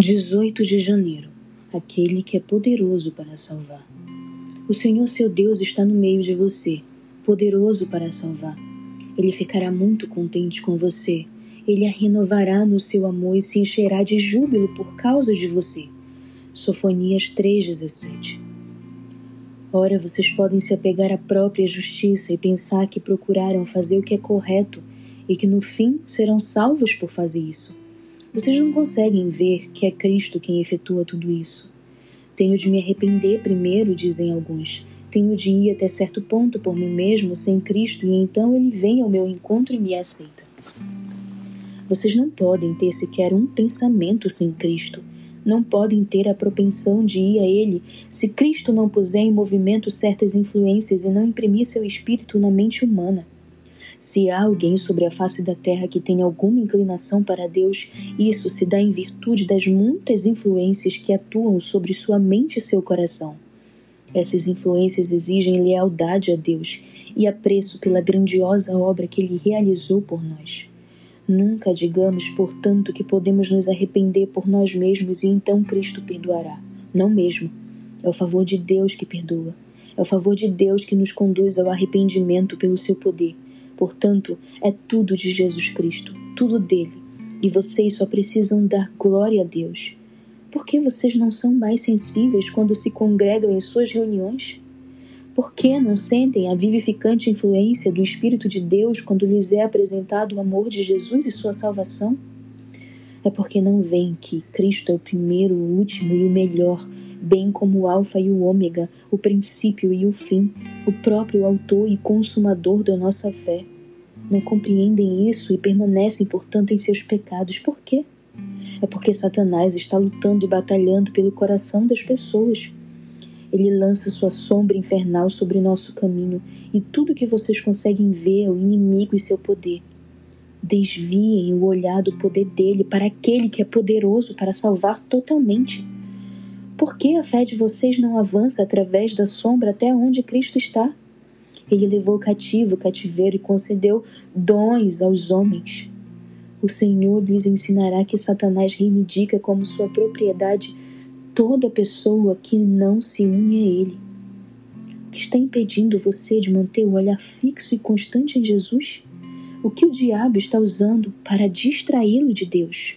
18 de janeiro Aquele que é poderoso para salvar. O Senhor seu Deus está no meio de você, poderoso para salvar. Ele ficará muito contente com você. Ele a renovará no seu amor e se encherá de júbilo por causa de você. Sofonias 3,17 Ora, vocês podem se apegar à própria justiça e pensar que procuraram fazer o que é correto e que no fim serão salvos por fazer isso. Vocês não conseguem ver que é Cristo quem efetua tudo isso. Tenho de me arrepender primeiro, dizem alguns. Tenho de ir até certo ponto por mim mesmo sem Cristo e então ele vem ao meu encontro e me aceita. Vocês não podem ter sequer um pensamento sem Cristo. Não podem ter a propensão de ir a Ele se Cristo não puser em movimento certas influências e não imprimir seu espírito na mente humana. Se há alguém sobre a face da terra que tem alguma inclinação para Deus, isso se dá em virtude das muitas influências que atuam sobre sua mente e seu coração. Essas influências exigem lealdade a Deus e apreço pela grandiosa obra que Ele realizou por nós. Nunca digamos, portanto, que podemos nos arrepender por nós mesmos e então Cristo perdoará. Não mesmo. É o favor de Deus que perdoa. É o favor de Deus que nos conduz ao arrependimento pelo seu poder Portanto, é tudo de Jesus Cristo, tudo dele, e vocês só precisam dar glória a Deus. Por que vocês não são mais sensíveis quando se congregam em suas reuniões? Por que não sentem a vivificante influência do Espírito de Deus quando lhes é apresentado o amor de Jesus e sua salvação? É porque não veem que Cristo é o primeiro, o último e o melhor, bem como o Alfa e o Ômega, o princípio e o fim, o próprio autor e consumador da nossa fé. Não compreendem isso e permanecem, portanto, em seus pecados. Por quê? É porque Satanás está lutando e batalhando pelo coração das pessoas. Ele lança sua sombra infernal sobre nosso caminho e tudo que vocês conseguem ver é o inimigo e seu poder. Desviem o olhar do poder dele para aquele que é poderoso para salvar totalmente. Por que a fé de vocês não avança através da sombra até onde Cristo está? Ele levou cativo o cativeiro e concedeu dons aos homens. O Senhor lhes ensinará que Satanás reivindica como sua propriedade toda pessoa que não se une a ele. O que está impedindo você de manter o olhar fixo e constante em Jesus? O que o diabo está usando para distraí-lo de Deus?